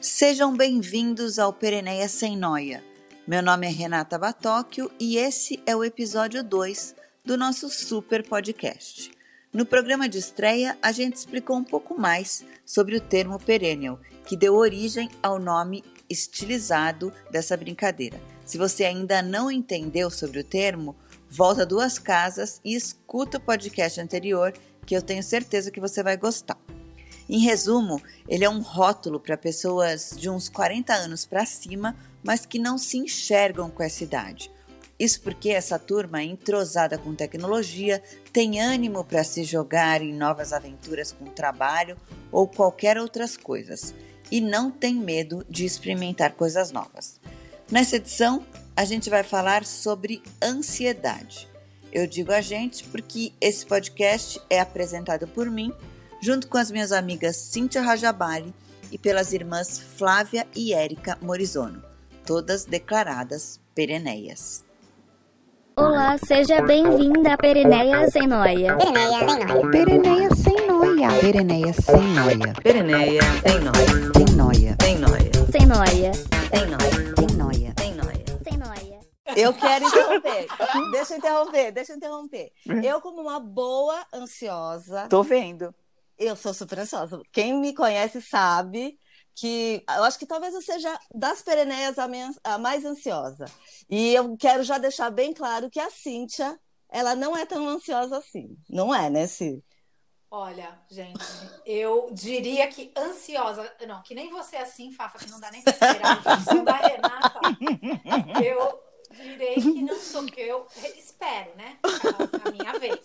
Sejam bem-vindos ao Pereneia Sem Noia. Meu nome é Renata Batóquio e esse é o episódio 2 do nosso super podcast. No programa de estreia, a gente explicou um pouco mais sobre o termo perennial, que deu origem ao nome estilizado dessa brincadeira. Se você ainda não entendeu sobre o termo, volta duas casas e escuta o podcast anterior, que eu tenho certeza que você vai gostar. Em resumo, ele é um rótulo para pessoas de uns 40 anos para cima, mas que não se enxergam com essa idade. Isso porque essa turma entrosada com tecnologia, tem ânimo para se jogar em novas aventuras com trabalho ou qualquer outras coisas e não tem medo de experimentar coisas novas. Nessa edição, a gente vai falar sobre ansiedade. Eu digo a gente porque esse podcast é apresentado por mim junto com as minhas amigas Cíntia Rajabali e pelas irmãs Flávia e Érica Morizono, todas declaradas pereneias. Olá, seja bem-vinda a Pereneia Sem Noia. Pereneia sem noia. Pereneia sem noia. Pereneia, tem nóia, Sem noia. tem nóia, Sem Noia. tem nóia, Sem noia. tem nóia. Sem Noia. Eu quero interromper. deixa eu interromper, deixa eu interromper. Eu, como uma boa ansiosa, Tô vendo. Eu sou super ansiosa. Quem me conhece sabe que eu acho que talvez eu seja das pereneias a, men- a mais ansiosa. E eu quero já deixar bem claro que a Cíntia, ela não é tão ansiosa assim. Não é, né, Cí? Olha, gente, eu diria que ansiosa. Não, que nem você é assim, Fafa, que não dá nem pra esperar. a da Renata. Eu direi que não sou, que eu espero, né? A, a minha vez.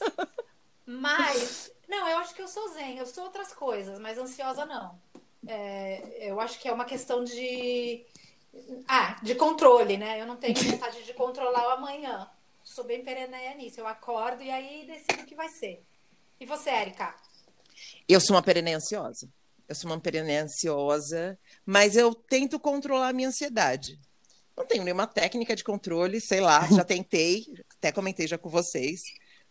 Mas, não, eu acho que eu sou zen, eu sou outras coisas, mas ansiosa não. É, eu acho que é uma questão de. Ah, de controle, né? Eu não tenho vontade de controlar o amanhã. Sou bem pereneia nisso. Eu acordo e aí decido o que vai ser. E você, Érica? Eu sou uma pereneia ansiosa. Eu sou uma pereneia ansiosa, mas eu tento controlar a minha ansiedade. Não tenho nenhuma técnica de controle, sei lá, já tentei, até comentei já com vocês,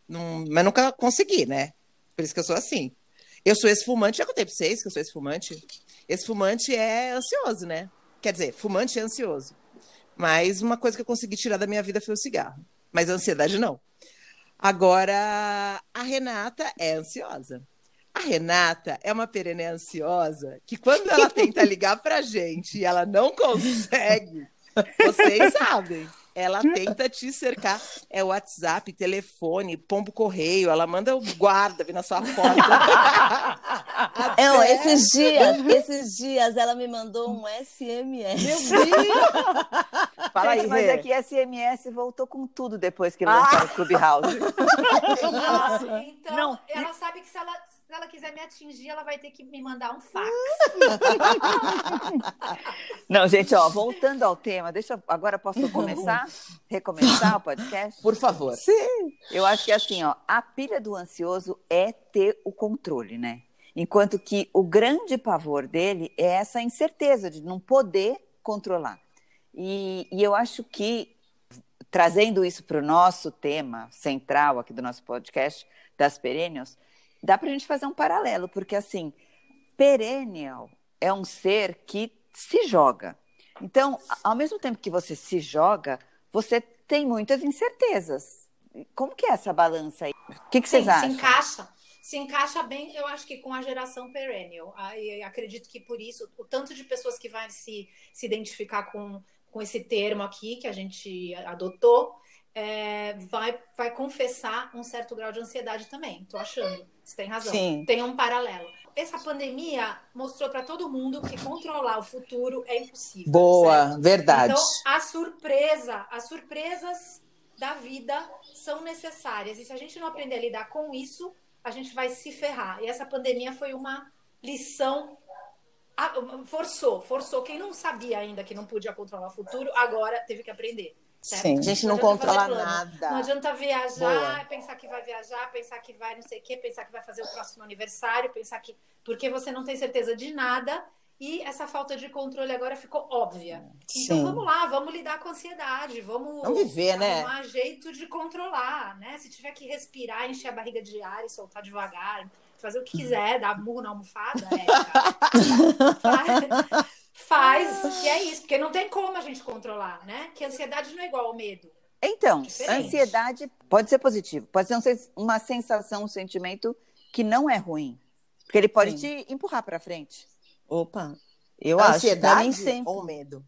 não- mas nunca consegui, né? Por isso que eu sou assim. Eu sou ex-fumante, já contei pra vocês que eu sou ex-fumante. Ex-fumante é ansioso, né? Quer dizer, fumante é ansioso. Mas uma coisa que eu consegui tirar da minha vida foi o cigarro. Mas a ansiedade não. Agora, a Renata é ansiosa. A Renata é uma perene ansiosa que quando ela tenta ligar pra gente e ela não consegue, vocês sabem. Ela tenta te cercar. É WhatsApp, telefone, pombo correio. Ela manda o guarda vir na sua porta. Até- esses dias, esses dias ela me mandou um SMS. Meu Deus! Fala Gente, mas Rê. é que SMS voltou com tudo depois que lançaram o Clubhouse. Isso. Então, Não, ela sabe que se ela, se ela quiser me atingir, ela vai ter que me mandar um fax. Não, gente, ó, voltando ao tema, deixa eu, agora posso começar? Recomeçar o podcast? Por favor. Eu acho que assim, ó, a pilha do ansioso é ter o controle, né? Enquanto que o grande pavor dele é essa incerteza de não poder controlar. E, e eu acho que, trazendo isso para o nosso tema central aqui do nosso podcast, das perennials, dá para a gente fazer um paralelo, porque assim, perennial é um ser que se joga. Então, ao mesmo tempo que você se joga, você tem muitas incertezas. Como que é essa balança aí? O que, que vocês Sim, acham? se encaixa. Se encaixa bem, eu acho que com a geração perennial. Aí, acredito que por isso, o tanto de pessoas que vai se, se identificar com, com esse termo aqui que a gente adotou, é, vai, vai confessar um certo grau de ansiedade também. Tô achando. Você tem razão. Sim. Tem um paralelo. Essa pandemia mostrou para todo mundo que controlar o futuro é impossível. Boa, certo? verdade. Então, a surpresa, as surpresas da vida são necessárias. E se a gente não aprender a lidar com isso, a gente vai se ferrar. E essa pandemia foi uma lição. Forçou, forçou. Quem não sabia ainda que não podia controlar o futuro, agora teve que aprender. Certo? Sim. A gente não fazer controla nada. Não adianta viajar, Boa. pensar que vai viajar, pensar que vai não sei o quê, pensar que vai fazer o próximo aniversário, pensar que. Porque você não tem certeza de nada e essa falta de controle agora ficou óbvia. Então Sim. vamos lá, vamos lidar com a ansiedade, vamos, Vamos viver, né? arrumar jeito de controlar, né? Se tiver que respirar, encher a barriga de ar e soltar devagar, fazer o que quiser, dar murro na almofada, é, faz, Faz, que é isso, porque não tem como a gente controlar, né? Que ansiedade não é igual ao medo. Então, Diferente. ansiedade pode ser positivo, pode ser um uma sensação, um sentimento que não é ruim. Porque ele pode Sim. te empurrar para frente. Opa, eu acho. Pra Ansiedade sempre. ou medo?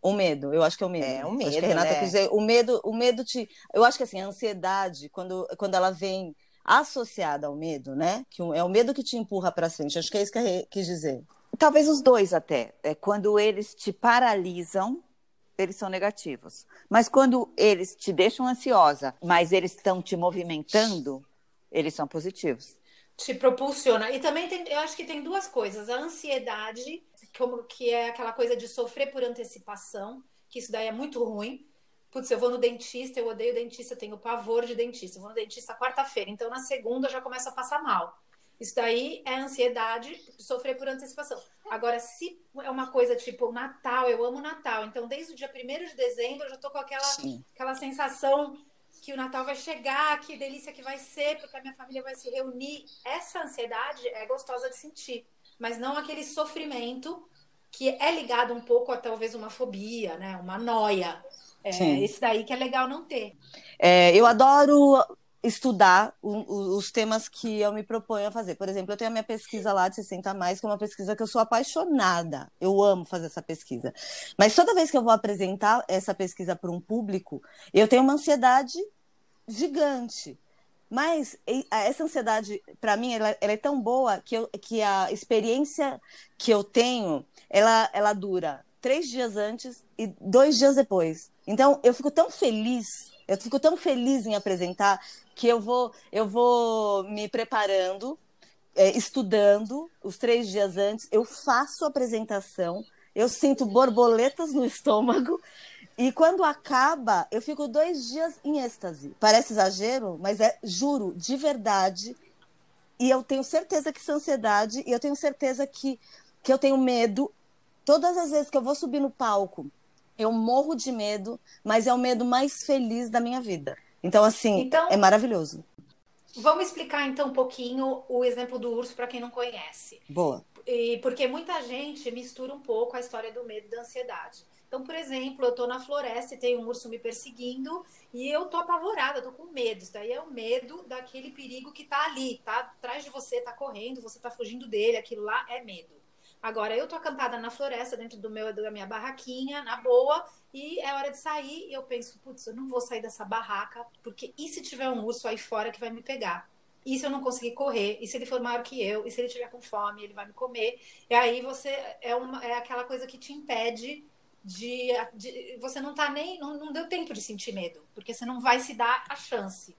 O medo, eu acho que é o medo. É, o Acho que medo, a Renata né? quis dizer, o medo, o medo te. Eu acho que assim, a ansiedade, quando, quando ela vem associada ao medo, né? Que é o medo que te empurra para frente. Acho que é isso que a Rê quis dizer. Talvez os dois até. É quando eles te paralisam, eles são negativos. Mas quando eles te deixam ansiosa, mas eles estão te movimentando, eles são positivos. te propulsiona. E também tem, eu acho que tem duas coisas. A ansiedade, como que é aquela coisa de sofrer por antecipação, que isso daí é muito ruim. Putz, eu vou no dentista, eu odeio dentista, tenho pavor de dentista. Eu vou no dentista quarta-feira, então na segunda eu já começo a passar mal. Isso daí é ansiedade, sofrer por antecipação. Agora, se é uma coisa tipo Natal, eu amo Natal, então desde o dia 1 de dezembro eu já tô com aquela Sim. aquela sensação que o Natal vai chegar, que delícia que vai ser, porque a minha família vai se reunir. Essa ansiedade é gostosa de sentir, mas não aquele sofrimento que é ligado um pouco a talvez uma fobia, né? Uma noia. É, Sim. esse daí que é legal não ter. É, eu adoro estudar o- os temas que eu me proponho a fazer. Por exemplo, eu tenho a minha pesquisa lá de 60 a mais, que é uma pesquisa que eu sou apaixonada. Eu amo fazer essa pesquisa. Mas toda vez que eu vou apresentar essa pesquisa para um público, eu tenho uma ansiedade gigante. Mas essa ansiedade, para mim, ela, ela é tão boa que, eu- que a experiência que eu tenho, ela, ela dura três dias antes e dois dias depois. Então, eu fico tão feliz, eu fico tão feliz em apresentar que eu vou, eu vou me preparando, é, estudando os três dias antes, eu faço a apresentação, eu sinto borboletas no estômago e quando acaba, eu fico dois dias em êxtase. Parece exagero, mas é, juro, de verdade. E eu tenho certeza que isso é ansiedade, e eu tenho certeza que, que eu tenho medo. Todas as vezes que eu vou subir no palco, eu morro de medo, mas é o medo mais feliz da minha vida. Então, assim, Então- é maravilhoso. Vamos explicar então um pouquinho o exemplo do urso para quem não conhece. Boa. E porque muita gente mistura um pouco a história do medo e da ansiedade. Então, por exemplo, eu tô na floresta e tem um urso me perseguindo e eu tô apavorada, tô com medo. Isso daí é o medo daquele perigo que tá ali, tá atrás de você, tá correndo, você tá fugindo dele, aquilo lá é medo. Agora, eu tô acampada na floresta, dentro do meu, da minha barraquinha, na boa, e é hora de sair, e eu penso, putz, eu não vou sair dessa barraca, porque e se tiver um urso aí fora que vai me pegar? E se eu não conseguir correr? E se ele for maior que eu? E se ele tiver com fome, ele vai me comer? E aí você é, uma, é aquela coisa que te impede de, de- você não tá nem não, não deu tempo de sentir medo, porque você não vai se dar a chance.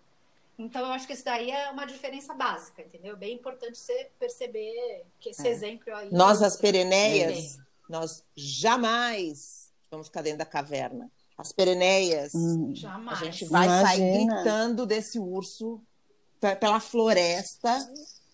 Então eu acho que isso daí é uma diferença básica, entendeu? Bem importante você perceber que esse É. exemplo aí. Nós, as Tem. pereneias, nós jamais vamos ficar dentro da caverna. As pereneias, Hum. a Jamais. gente vai sair Imagina. gritando desse urso pe- pela floresta.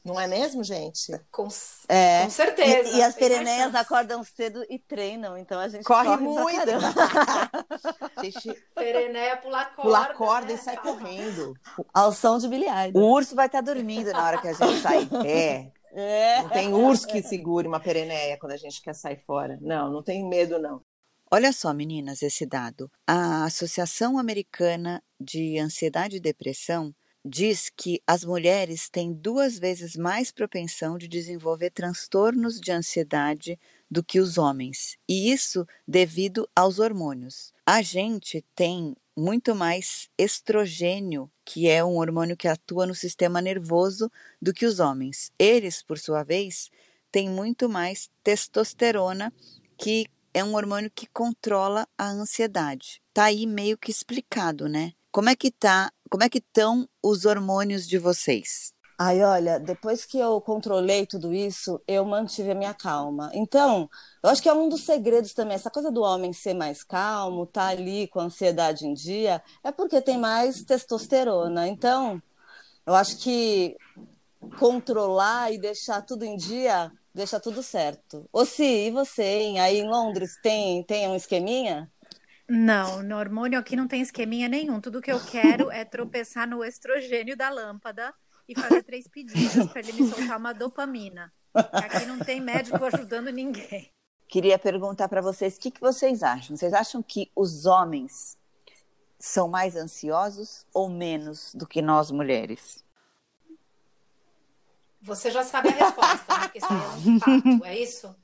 Não é mesmo, gente? Com, É. com certeza. E, e as pereneias acordam cedo e treinam, então a gente Corre pra muito. caramba. A gente Pereneia pula corda. pula corda né? e sai correndo. Ao som de Billy O urso vai estar dormindo na hora que a gente sair. É. É. Não tem urso que segure uma pereneia quando a gente quer sair fora. Não, não tem medo, não. Olha só, meninas, esse dado. A Associação Americana de Ansiedade e Depressão diz que as mulheres têm duas vezes mais propensão de desenvolver transtornos de ansiedade do que os homens, e isso devido aos hormônios. A gente tem muito mais estrogênio, que é um hormônio que atua no sistema nervoso, do que os homens. Eles, por sua vez, têm muito mais testosterona, que é um hormônio que controla a ansiedade. Tá aí meio que explicado, né? Como é que tá? Como é que estão os hormônios de vocês? Ai, olha, depois que eu controlei tudo isso, eu mantive a minha calma. Então, eu acho que é um dos segredos também, essa coisa do homem ser mais calmo, tá ali com a ansiedade em dia, é porque tem mais testosterona. Então, eu acho que controlar e deixar tudo em dia, deixa tudo certo. Ô, Si, e você, hein? Aí em Londres tem, tem um esqueminha? Não, no hormônio aqui não tem esqueminha nenhum. Tudo que eu quero é tropeçar no estrogênio da lâmpada e fazer três pedidos para ele me soltar uma dopamina. Aqui não tem médico ajudando ninguém. queria perguntar para vocês o que, que vocês acham. Vocês acham que os homens são mais ansiosos ou menos do que nós mulheres? Você já sabe a resposta, né? Porque isso é um fato, é isso?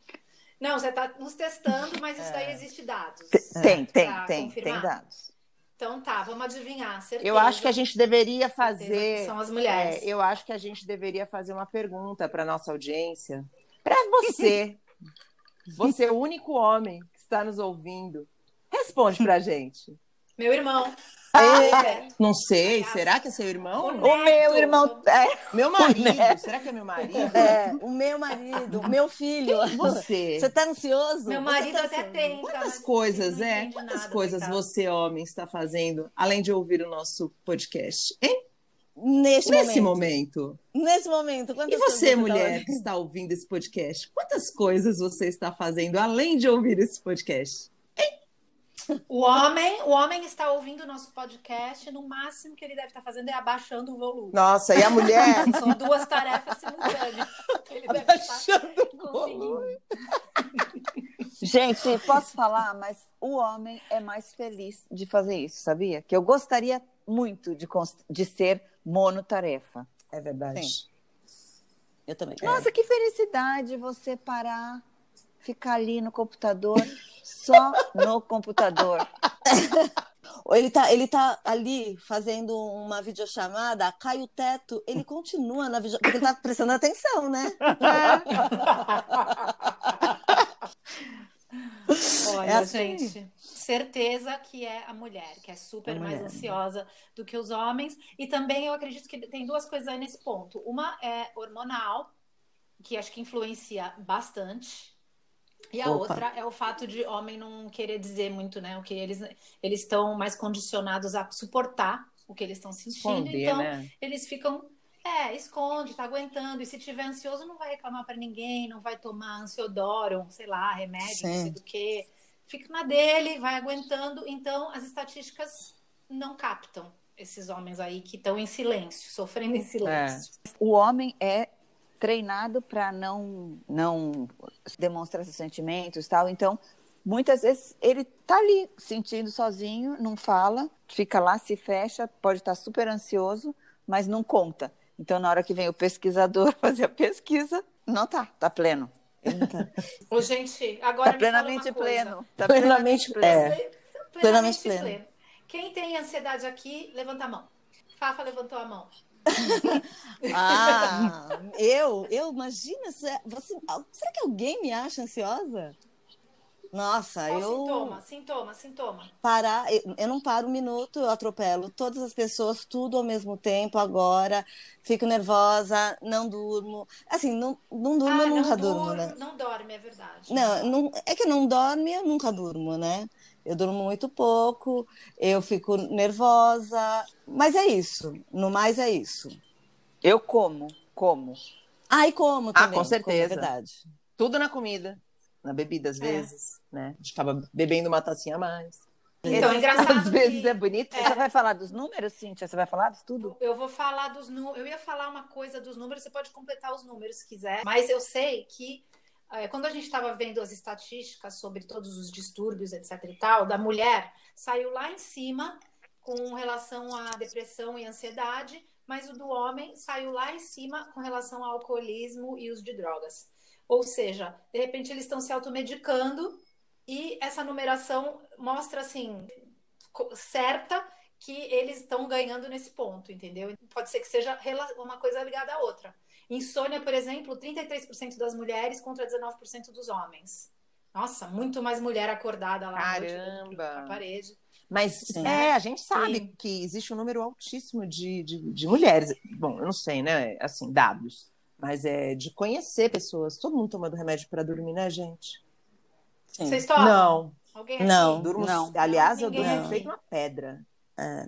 Não, você está nos testando, mas isso daí existe dados. Tem, tem, Pra tem, confirmar. tem dados. Então tá, vamos adivinhar. Certeza. Eu acho que a gente deveria fazer. que São as mulheres. É, eu acho que a gente deveria fazer uma pergunta para nossa audiência. Para você, você é o único homem que está nos ouvindo. Responde pra gente. Meu irmão. É. Não sei, será que é seu irmão? o O meu irmão. É, Meu marido, Né? será que é meu marido? É, o meu marido, o meu filho. Você. Você tá ansioso? Meu marido tá até ansioso? tenta. Quantas coisas, é? Quantas coisas você, homem, está fazendo, além de ouvir o nosso podcast? Hein? Neste Nesse momento. momento. Nesse momento. E você, tá mulher, que está ouvindo esse podcast, quantas coisas você está fazendo além de ouvir esse podcast? O homem, o homem está ouvindo o nosso podcast, no máximo que ele deve estar fazendo é abaixando o volume. Nossa, e a mulher? São duas tarefas simultâneas. Ele deve estar Abaixando o volume. Gente, posso falar, mas o homem é mais feliz de fazer isso, sabia? Que eu gostaria muito de, de ser monotarefa. É verdade. Sim. Eu também. Nossa, que felicidade você parar, ficar ali no computador, só no computador. Ou Ele tá, ele tá ali fazendo uma videochamada, cai o teto, ele continua na videochamada, porque ele tá prestando atenção, né? Olha, É assim. gente, certeza que é a mulher, que é super A mais mulher. ansiosa do que os homens. E também eu acredito que tem duas coisas aí nesse ponto. Uma é hormonal, que acho que influencia bastante. E a Opa. outra é o fato de homem não querer dizer muito, né? O que eles eles estão mais condicionados a suportar o que eles estão sentindo. Esconder, então, né? eles ficam, é, esconde, tá aguentando. E se tiver ansioso, não vai reclamar pra ninguém, não vai tomar ansiodoro, sei lá, remédio, não Sim. sei do que. Fica na dele, vai aguentando. Então, as estatísticas não captam esses homens aí que estão em silêncio, sofrendo em silêncio. O homem é treinado para não não demonstrar seus sentimentos e tal. Então, muitas vezes ele tá ali sentindo sozinho, não fala, fica lá, se fecha, pode estar super ansioso, mas não conta. Então, na hora que vem o pesquisador fazer a pesquisa, não tá, tá pleno. Ô, gente, agora Tá me fala plenamente uma coisa. pleno. Tá Plenamente pleno. pleno. Plenamente, Plenamente pleno. pleno. Quem tem ansiedade aqui, levanta a mão. Fafa levantou a mão. Ah, eu, eu imagina, se- você, será que alguém me acha ansiosa? Nossa, Qual eu sintoma? Sintoma, sintoma. parar, eu, eu não paro um minuto, eu atropelo todas as pessoas, tudo ao mesmo tempo agora, fico nervosa, não durmo. Assim, não, não durmo, ah, eu nunca não durmo, durmo, né? Não dorme, é verdade. Não, não, é que não dorme, eu nunca durmo, né? Eu durmo muito pouco, eu fico nervosa, mas é isso, no mais é isso. Eu como, como. Ah, e como Ah, também, com como, é certeza. verdade. Tudo na comida, na bebida às É. vezes, né? A gente acaba bebendo uma tacinha a mais. Então, é engraçado Às vezes que- é bonito. Você vai falar dos números, Cíntia? Você vai falar de tudo? Eu vou falar dos números. Eu ia falar uma coisa dos números, você pode completar os números se quiser. Mas eu sei que quando a gente estava vendo as estatísticas sobre todos os distúrbios, etc. e tal, da mulher, saiu lá em cima com relação à depressão e ansiedade, mas o do homem saiu lá em cima com relação ao alcoolismo e uso de drogas. Ou seja, de repente eles estão se automedicando e essa numeração mostra assim certa que eles estão ganhando nesse ponto, entendeu? Pode ser que seja uma coisa ligada à outra. Insônia, por exemplo, 33% das mulheres contra 19% dos homens. Nossa, muito mais mulher acordada lá Caramba! pra parede. Mas Sim. é, a gente sabe Sim. que existe um número altíssimo de, de, de mulheres. Bom, eu não sei, né? Assim, dados. Mas é de conhecer pessoas. Todo mundo tomando remédio para dormir, né, gente? Sim. Vocês tomam? Não. Alguém? Não. Durmo, Não. Aliás, eu Ninguém durmo feito uma pedra.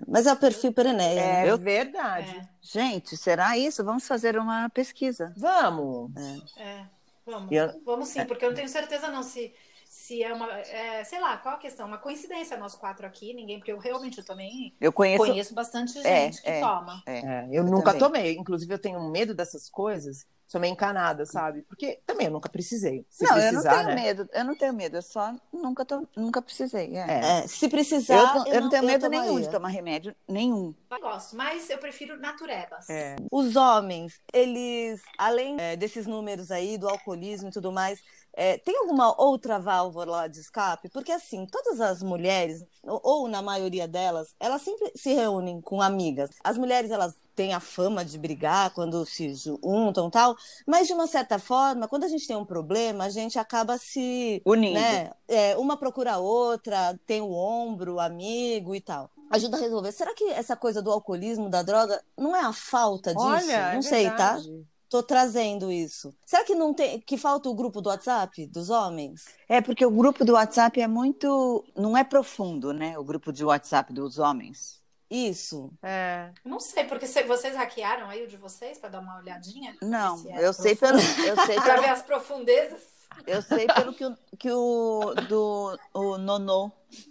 Mas é o perfil pereneia, É né? verdade. É, Gente, será isso? Vamos fazer uma pesquisa. Vamos. é. Vamos. E eu- Vamos sim, porque eu não tenho certeza não se, se é uma. é, sei lá, qual a questão? Uma coincidência nós quatro aqui, ninguém, porque eu realmente eu também Eu conheço. conheço bastante É, gente que é. toma. É, eu, nunca também. tomei. Inclusive, eu tenho medo dessas coisas. Sou meio encanada, sabe? Porque também eu nunca precisei. Se não, precisar, eu não tenho né? medo. Eu não tenho medo. Eu só nunca, tô, nunca precisei. é. É. É, se Eu, precisar. não- eu não tenho medo nenhum de tomar remédio. Nenhum. Eu gosto, mas eu prefiro naturebas. É. Os homens, eles, além é, desses números aí, do alcoolismo e tudo mais, é, tem alguma outra válvula de escape? Porque, assim, todas as mulheres, ou, ou na maioria delas, elas sempre se reúnem com amigas. As mulheres, elas têm a fama de brigar quando se juntam e tal, mas, de uma certa forma, quando a gente tem um problema, a gente acaba se Unindo. né? É, uma procura a outra, tem o ombro, o amigo e tal. Ajuda a resolver. Será que essa coisa do alcoolismo, da droga, não é a falta disso? Olha, não é sei, tá? verdade. Tô trazendo isso. Será que não tem que falta o grupo do WhatsApp dos homens? É porque o grupo do WhatsApp é muito. Não é profundo, né? O grupo de WhatsApp dos homens. Isso. É. Não sei, porque se- vocês hackearam aí o de vocês para dar uma olhadinha? Não, Se é eu sei pelo. Eu sei Pra pelo, ver as profundezas. eu sei pelo que o, que o do o Nonô.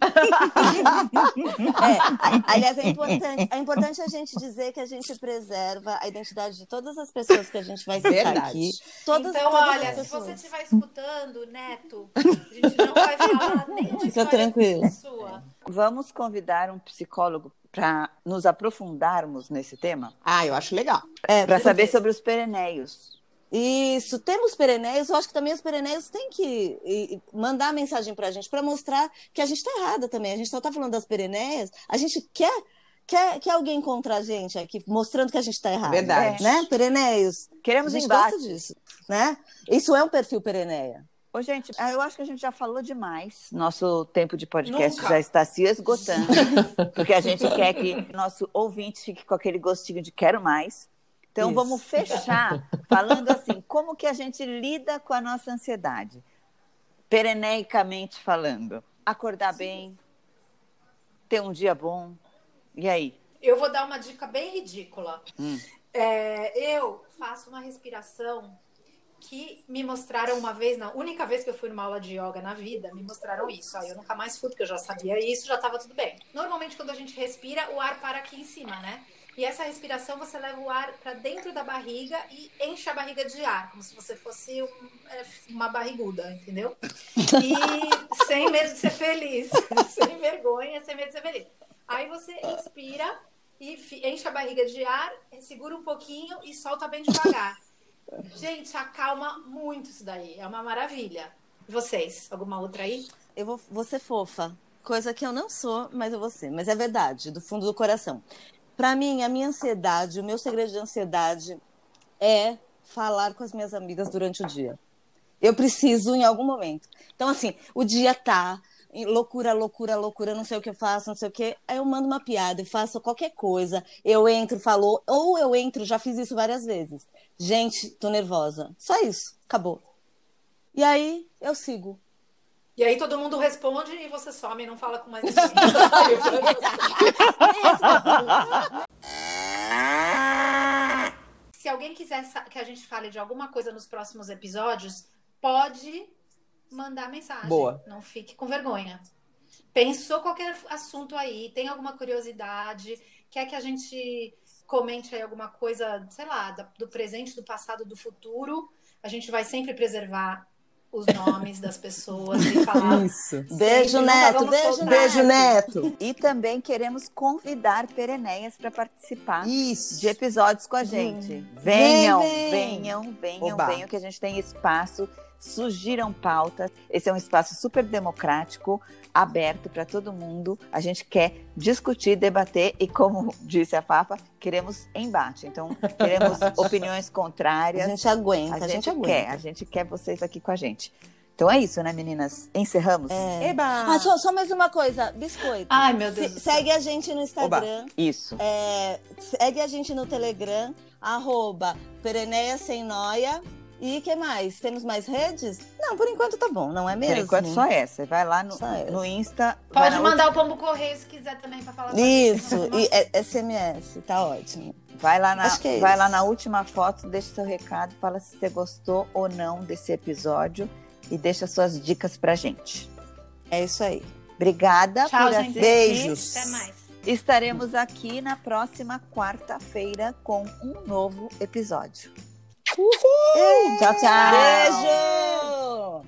É, aliás, é importante, é importante a gente dizer que a gente preserva a identidade de todas as pessoas que a gente vai citar Verdade. aqui. Todas, então, todas olha, se você estiver escutando, Neto, a gente não vai falar nenhuma Fica tranquilo. sua. Vamos convidar um psicólogo para nos aprofundarmos nesse tema, Ah, eu acho legal. É, para porque- saber sobre os pereneios. Isso, temos pereneios, eu acho que também os pereneios têm que mandar mensagem pra gente para mostrar que a gente tá errada também. A gente só tá falando das pereneias, a gente quer quer, quer alguém contra a gente aqui, mostrando que a gente tá errado. Verdade. Né? Pereneios. A Queremos gente embate. gosta disso, né? Isso é um perfil pereneia. Ô, gente, ah, eu acho que a gente já falou demais. Nosso tempo de podcast Nunca. já está se esgotando, porque a gente quer que nosso ouvinte fique com aquele gostinho de quero mais. Então Isso. vamos fechar falando assim, como que a gente lida com a nossa ansiedade? Pereneicamente falando. Acordar bem, ter um dia bom. E aí? Eu vou dar uma dica bem ridícula. Hum. É, eu faço uma respiração que me mostraram uma vez, na única vez que eu fui numa aula de yoga na vida, me mostraram isso. Aí eu nunca mais fui, porque eu já sabia isso, já estava tudo bem. Normalmente, quando a gente respira, o ar para aqui em cima, né? E essa respiração, você leva o ar para dentro da barriga e enche a barriga de ar, como se você fosse um- é, uma barriguda, entendeu? E sem medo de ser feliz, sem vergonha, sem medo de ser feliz. Aí você inspira e enche a barriga de ar, segura um pouquinho e solta bem devagar. Gente, acalma muito isso daí. É uma maravilha. Vocês, alguma outra aí? Eu vou, vou ser fofa, coisa que eu não sou, mas eu vou ser. Mas é verdade, do fundo do coração. Para mim, a minha ansiedade, o meu segredo de ansiedade é falar com as minhas amigas durante o dia. Eu preciso em algum momento. Então, assim, o dia tá loucura, loucura, loucura, não sei o que eu faço, não sei o que. Aí eu mando uma piada, eu faço qualquer coisa. Eu entro, falo, ou eu entro, já fiz isso várias vezes. Gente, tô nervosa. Só isso, acabou. E aí eu sigo. E aí todo mundo responde e você some e não fala com mais ninguém. Se alguém quiser que a gente fale de alguma coisa nos próximos episódios, pode mandar mensagem. Boa. Não fique com vergonha. Pensou qualquer assunto aí, tem alguma curiosidade, quer que a gente comente aí alguma coisa, sei lá, do presente, do passado, do futuro, a gente vai sempre preservar os nomes das pessoas e falar. Isso. Beijo, Neto. Beijo, soltar. Beijo, Neto. E também queremos convidar pereneias para participar Isso. de episódios com a gente. Venham, Vem, vem. venham, venham, Oba. venham, que a gente tem espaço. Surgiram pautas. Esse é um espaço super democrático, aberto para todo mundo. A gente quer discutir, debater e, como disse a Fafa, queremos embate. Então, queremos opiniões A contrárias. gente aguenta, A a gente gente aguenta. quer, a gente quer vocês aqui com a gente. Então é isso, né, meninas? Encerramos? É. Eba! Ah, só, só mais uma coisa, biscoito. Ai, meu Deus Se- do céu. segue a gente no Instagram, Isso. é, segue a gente no Telegram, arroba Pereneia Sem Noia. E que mais? Temos mais redes? Não, por enquanto tá bom, não é mesmo? Por enquanto, só essa. Vai lá no, no Insta. Pode mandar o pombo correio se quiser também para falar. Isso, e é, SMS, tá ótimo. Vai lá, na, é vai isso. lá na última foto, deixa seu recado, fala se você gostou ou não desse episódio e deixa suas dicas pra gente. É isso aí. Obrigada Tchau, por gente. assistir. Beijos. Até mais. Estaremos aqui na próxima quarta-feira com um novo episódio. Uhul! Tchau, tchau! Beijo!